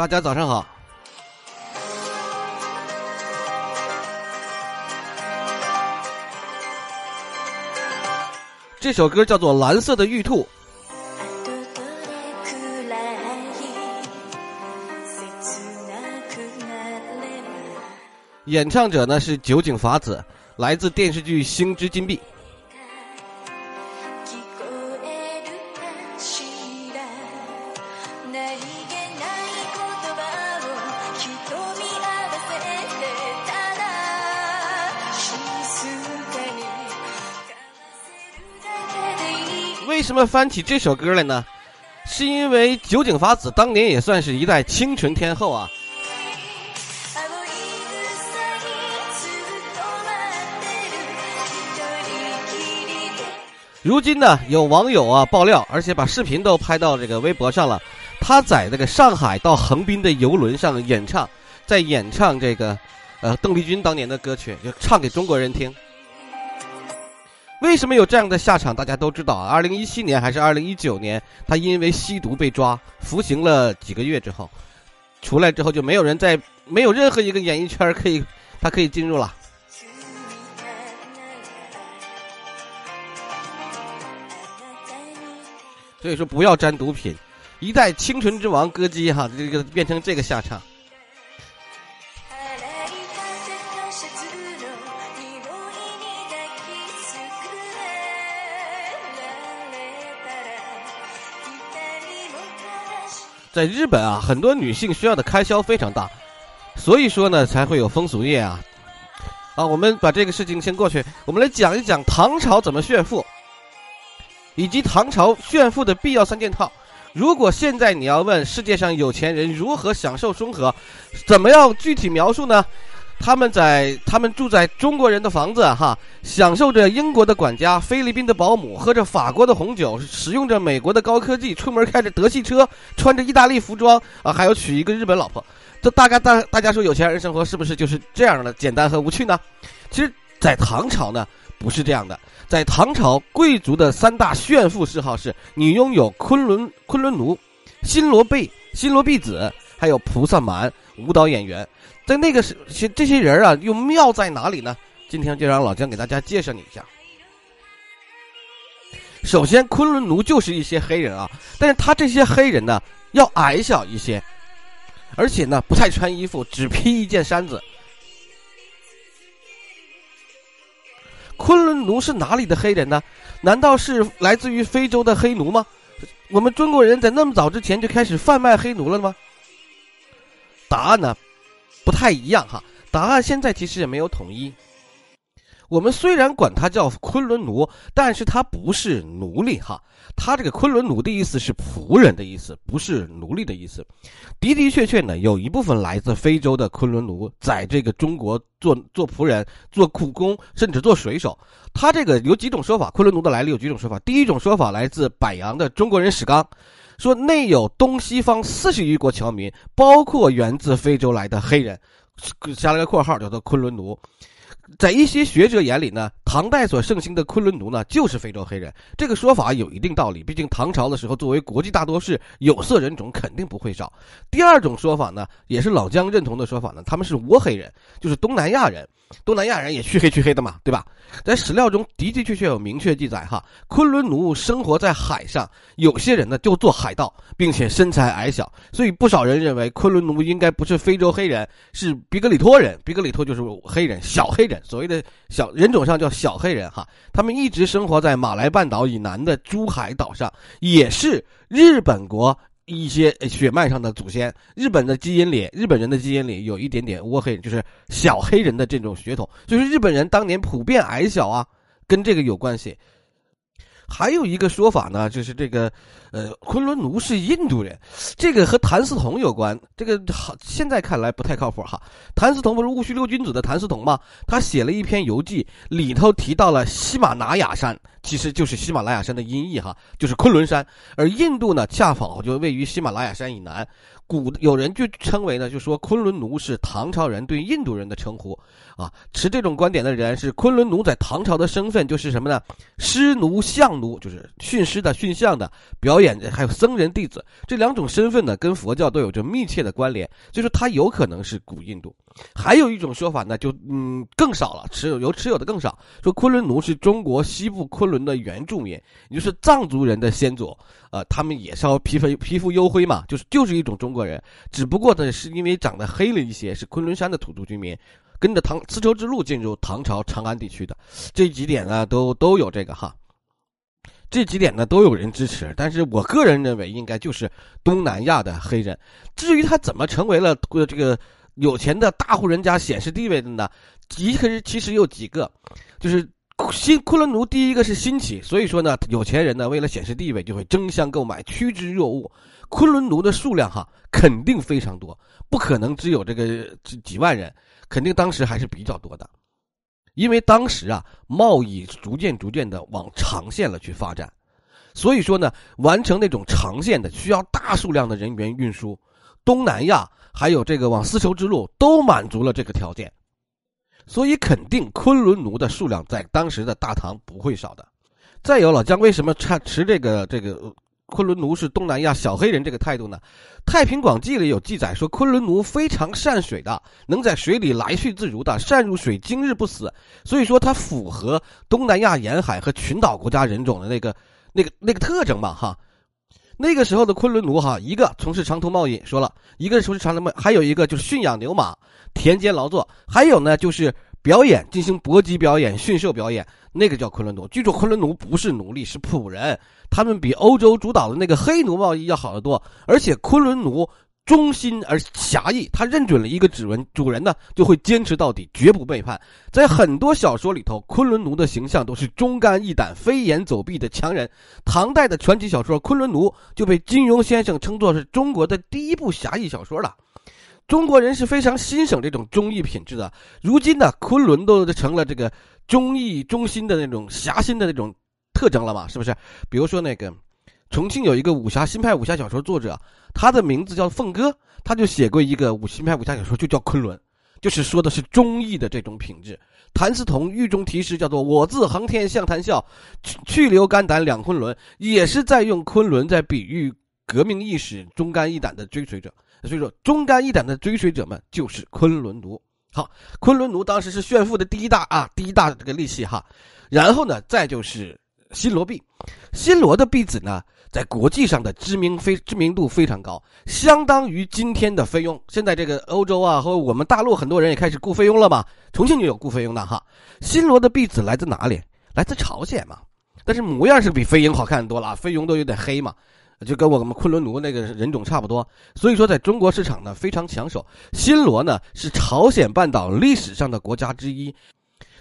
大家早上好。这首歌叫做《蓝色的玉兔》，演唱者呢是酒井法子，来自电视剧《星之金币》。什么翻起这首歌来呢？是因为酒井法子当年也算是一代清纯天后啊。如今呢，有网友啊爆料，而且把视频都拍到这个微博上了。他在那个上海到横滨的游轮上演唱，在演唱这个，呃，邓丽君当年的歌曲，就唱给中国人听。为什么有这样的下场？大家都知道啊。二零一七年还是二零一九年，他因为吸毒被抓，服刑了几个月之后，出来之后就没有人在，没有任何一个演艺圈可以，他可以进入了。所以说，不要沾毒品。一代清纯之王歌姬哈，这个变成这个下场。在日本啊，很多女性需要的开销非常大，所以说呢，才会有风俗业啊。啊，我们把这个事情先过去，我们来讲一讲唐朝怎么炫富，以及唐朝炫富的必要三件套。如果现在你要问世界上有钱人如何享受生活，怎么样具体描述呢？他们在他们住在中国人的房子，哈，享受着英国的管家、菲律宾的保姆，喝着法国的红酒，使用着美国的高科技，出门开着德系车，穿着意大利服装，啊，还有娶一个日本老婆。这大概大大家说有钱人生活是不是就是这样的简单和无趣呢？其实，在唐朝呢，不是这样的。在唐朝，贵族的三大炫富嗜好是：你拥有昆仑昆仑奴、新罗贝、新罗婢子，还有菩萨蛮舞蹈演员。在那个时，这些人啊，又妙在哪里呢？今天就让老姜给大家介绍你一下。首先，昆仑奴就是一些黑人啊，但是他这些黑人呢，要矮小一些，而且呢，不太穿衣服，只披一件衫子。昆仑奴是哪里的黑人呢？难道是来自于非洲的黑奴吗？我们中国人在那么早之前就开始贩卖黑奴了吗？答案呢？不太一样哈，答案现在其实也没有统一。我们虽然管它叫昆仑奴，但是它不是奴隶哈。它这个昆仑奴的意思是仆人的意思，不是奴隶的意思。的的确确呢，有一部分来自非洲的昆仑奴在这个中国做做仆人、做苦工，甚至做水手。他这个有几种说法，昆仑奴的来历有几种说法。第一种说法来自柏杨的《中国人史纲》。说内有东西方四十余国侨民，包括源自非洲来的黑人，加了个括号叫做昆仑奴。在一些学者眼里呢，唐代所盛行的昆仑奴呢，就是非洲黑人。这个说法有一定道理，毕竟唐朝的时候，作为国际大多数，有色人种肯定不会少。第二种说法呢，也是老姜认同的说法呢，他们是倭黑人，就是东南亚人。东南亚人也黢黑黢黑的嘛，对吧？在史料中的的确确有明确记载哈，昆仑奴生活在海上，有些人呢就做海盗，并且身材矮小，所以不少人认为昆仑奴应该不是非洲黑人，是比格里托人。比格里托就是黑人，小黑人，所谓的小人种上叫小黑人哈。他们一直生活在马来半岛以南的珠海岛上，也是日本国。一些血脉上的祖先，日本的基因里，日本人的基因里有一点点倭黑，就是小黑人的这种血统，就是日本人当年普遍矮小啊，跟这个有关系。还有一个说法呢，就是这个，呃，昆仑奴是印度人，这个和谭嗣同有关。这个好，现在看来不太靠谱哈。谭嗣同不是戊戌六君子的谭嗣同吗？他写了一篇游记，里头提到了喜马拉雅山，其实就是喜马拉雅山的音译哈，就是昆仑山。而印度呢，恰好就位于喜马拉雅山以南。古有人就称为呢，就说昆仑奴是唐朝人对印度人的称呼啊。持这种观点的人是昆仑奴在唐朝的身份就是什么呢？师奴、相奴，就是训师的、训相的，表演还有僧人弟子这两种身份呢，跟佛教都有着密切的关联，所以说他有可能是古印度。还有一种说法呢，就嗯更少了，持有有持有的更少，说昆仑奴是中国西部昆仑的原住民，也就是藏族人的先祖，呃，他们也稍皮肤皮肤黝黑嘛，就是就是一种中国人，只不过呢是因为长得黑了一些，是昆仑山的土著居民，跟着唐丝绸之路进入唐朝长安地区的，这几点呢都都有这个哈，这几点呢都有人支持，但是我个人认为应该就是东南亚的黑人，至于他怎么成为了这个。有钱的大户人家显示地位的呢，其实其实有几个，就是新昆仑奴第一个是新起，所以说呢，有钱人呢为了显示地位就会争相购买，趋之若鹜。昆仑奴的数量哈肯定非常多，不可能只有这个几几万人，肯定当时还是比较多的，因为当时啊贸易逐渐逐渐的往长线了去发展，所以说呢完成那种长线的需要大数量的人员运输，东南亚。还有这个往丝绸之路都满足了这个条件，所以肯定昆仑奴的数量在当时的大唐不会少的。再有老姜为什么持持这个这个昆仑奴是东南亚小黑人这个态度呢？《太平广记》里有记载说，昆仑奴非常善水的，能在水里来去自如的，善入水，今日不死。所以说，它符合东南亚沿海和群岛国家人种的那个那个那个特征嘛，哈。那个时候的昆仑奴哈，一个从事长途贸易，说了一个从事长途贸，还有一个就是驯养牛马、田间劳作，还有呢就是表演，进行搏击表演、驯兽表演，那个叫昆仑奴。记住，昆仑奴不是奴隶，是仆人，他们比欧洲主导的那个黑奴贸易要好得多，而且昆仑奴。忠心而侠义，他认准了一个指纹，主人呢就会坚持到底，绝不背叛。在很多小说里头，昆仑奴的形象都是忠肝义胆、飞檐走壁的强人。唐代的传奇小说《昆仑奴》就被金庸先生称作是中国的第一部侠义小说了。中国人是非常欣赏这种忠义品质的。如今呢，昆仑都成了这个忠义忠心的那种侠心的那种特征了嘛？是不是？比如说那个。重庆有一个武侠新派武侠小说作者，他的名字叫凤哥，他就写过一个武新派武侠小说，就叫《昆仑》，就是说的是忠义的这种品质。谭嗣同狱中题诗叫做“我自航天向谈笑，去留肝胆两昆仑”，也是在用昆仑在比喻革命意识、忠肝义胆的追随者。所以说，忠肝义胆的追随者们就是昆仑奴。好，昆仑奴当时是炫富的第一大啊，第一大这个利器哈。然后呢，再就是新罗币，新罗的币子呢。在国际上的知名非知名度非常高，相当于今天的菲佣。现在这个欧洲啊和我们大陆很多人也开始雇菲佣了嘛，重庆就有雇菲佣的哈。新罗的币子来自哪里？来自朝鲜嘛，但是模样是比菲佣好看多了，菲佣都有点黑嘛，就跟我们昆仑奴那个人种差不多。所以说，在中国市场呢非常抢手。新罗呢是朝鲜半岛历史上的国家之一。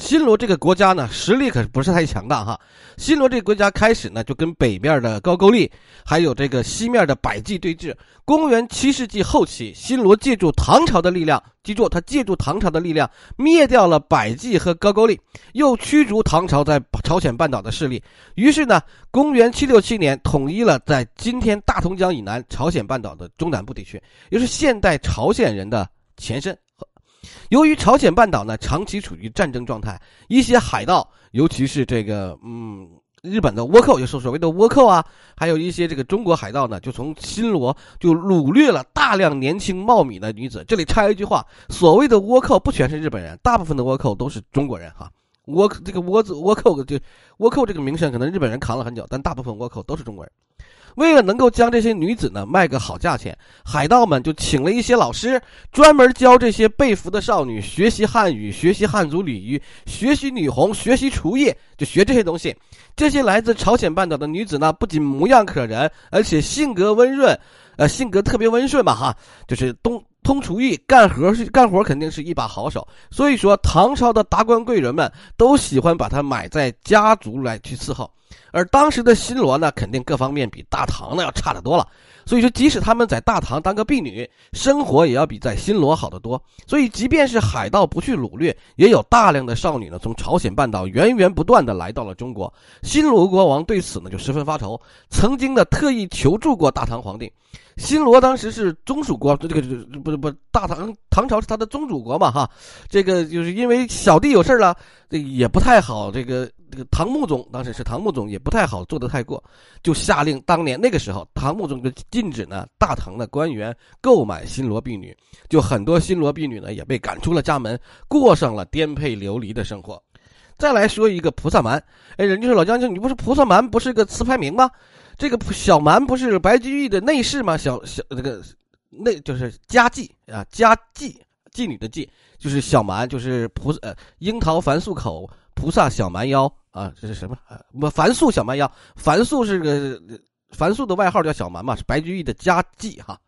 新罗这个国家呢，实力可不是太强大哈。新罗这个国家开始呢，就跟北面的高句丽，还有这个西面的百济对峙。公元七世纪后期，新罗借助唐朝的力量，记住，他借助唐朝的力量灭掉了百济和高句丽，又驱逐唐朝在朝鲜半岛的势力。于是呢，公元七六七年，统一了在今天大同江以南朝鲜半岛的中南部地区，也是现代朝鲜人的前身。由于朝鲜半岛呢长期处于战争状态，一些海盗，尤其是这个嗯日本的倭寇，就是所谓的倭寇啊，还有一些这个中国海盗呢，就从新罗就掳掠了大量年轻貌美的女子。这里插一句话，所谓的倭寇不全是日本人，大部分的倭寇都是中国人哈。倭这个倭字倭寇就倭寇这个名声可能日本人扛了很久，但大部分倭寇都是中国人。为了能够将这些女子呢卖个好价钱，海盗们就请了一些老师，专门教这些被俘的少女学习汉语、学习汉族礼仪、学习女红、学习厨艺，就学这些东西。这些来自朝鲜半岛的女子呢，不仅模样可人，而且性格温润，呃，性格特别温顺吧，哈，就是东通厨艺，干活是干活肯定是一把好手。所以说，唐朝的达官贵人们都喜欢把它买在家族来去伺候。而当时的新罗呢，肯定各方面比大唐呢要差得多了。所以说，即使他们在大唐当个婢女，生活也要比在新罗好得多。所以，即便是海盗不去掳掠，也有大量的少女呢从朝鲜半岛源源不断的来到了中国。新罗国王对此呢就十分发愁，曾经呢特意求助过大唐皇帝。新罗当时是中属国，这个不是不大唐唐朝是他的宗主国嘛哈，这个就是因为小弟有事了，这也不太好这个。这个唐穆宗当时是唐穆宗，也不太好做得太过，就下令当年那个时候，唐穆宗就禁止呢大唐的官员购买新罗婢女，就很多新罗婢女呢也被赶出了家门，过上了颠沛流离的生活。再来说一个菩萨蛮，哎，人家说老将军，你不是菩萨蛮不是个词牌名吗？这个小蛮不是白居易的内侍吗？小小这个那就是佳妓啊，佳妓妓女的妓，就是小蛮，就是菩萨呃樱桃凡素口菩萨小蛮腰。啊，这是什么？不，樊素小蛮腰，樊素是个樊素的外号叫小蛮嘛，是白居易的佳妓哈。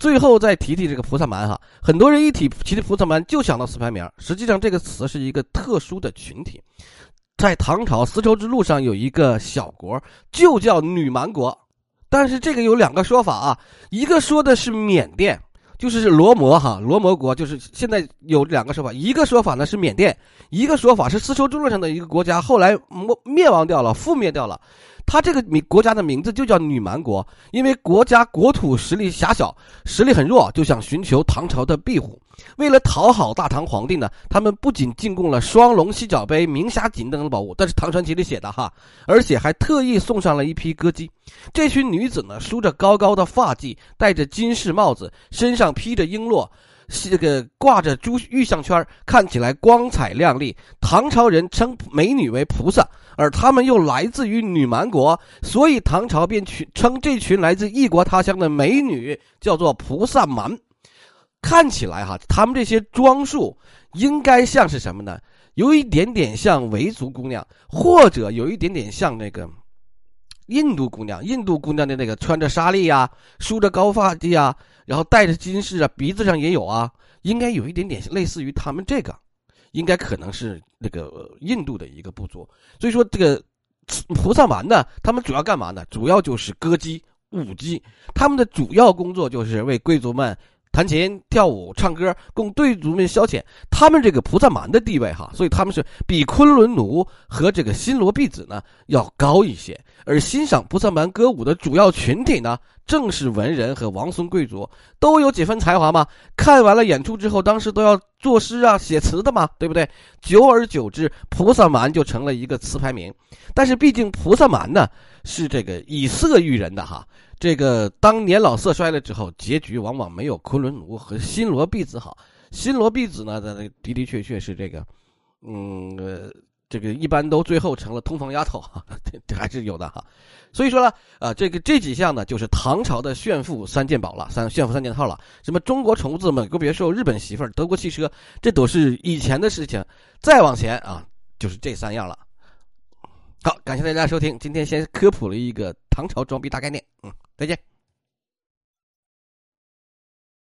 最后再提提这个菩萨蛮哈，很多人一提提菩萨蛮就想到词牌名，实际上这个词是一个特殊的群体，在唐朝丝绸之路上有一个小国就叫女蛮国，但是这个有两个说法啊，一个说的是缅甸。就是罗摩哈罗摩国，就是现在有两个说法，一个说法呢是缅甸，一个说法是丝绸之路上的一个国家，后来灭灭亡掉了，覆灭掉了。他这个名国家的名字就叫女蛮国，因为国家国土实力狭小，实力很弱，就想寻求唐朝的庇护。为了讨好大唐皇帝呢，他们不仅进贡了双龙犀角杯、明霞锦等等宝物，但是唐传奇里写的哈，而且还特意送上了一批歌姬。这群女子呢，梳着高高的发髻，戴着金饰帽子，身上披着璎珞。是这个挂着珠玉项圈，看起来光彩亮丽。唐朝人称美女为菩萨，而他们又来自于女蛮国，所以唐朝便取称这群来自异国他乡的美女叫做菩萨蛮。看起来哈，他们这些装束应该像是什么呢？有一点点像维族姑娘，或者有一点点像那个印度姑娘。印度姑娘的那个穿着纱丽呀，梳着高发髻啊。然后戴着金饰啊，鼻子上也有啊，应该有一点点类似于他们这个，应该可能是那个印度的一个部族。所以说这个 菩萨蛮呢，他们主要干嘛呢？主要就是歌姬、舞姬，他们的主要工作就是为贵族们。弹琴、跳舞、唱歌，供贵族们消遣。他们这个菩萨蛮的地位，哈，所以他们是比昆仑奴和这个新罗婢子呢要高一些。而欣赏菩萨蛮歌舞的主要群体呢，正是文人和王孙贵族，都有几分才华嘛。看完了演出之后，当时都要作诗啊、写词的嘛，对不对？久而久之，菩萨蛮就成了一个词牌名。但是毕竟菩萨蛮呢，是这个以色育人的哈。这个当年老色衰了之后，结局往往没有昆仑奴和新罗婢子好。新罗婢子呢，的的的确确是这个，嗯，呃，这个一般都最后成了通房丫头，这 这还是有的哈。所以说呢，啊，这个这几项呢，就是唐朝的炫富三件宝了，三炫富三件套了。什么中国虫子、美国别墅、日本媳妇儿、德国汽车，这都是以前的事情。再往前啊，就是这三样了。好，感谢大家收听，今天先科普了一个唐朝装逼大概念，嗯。再见。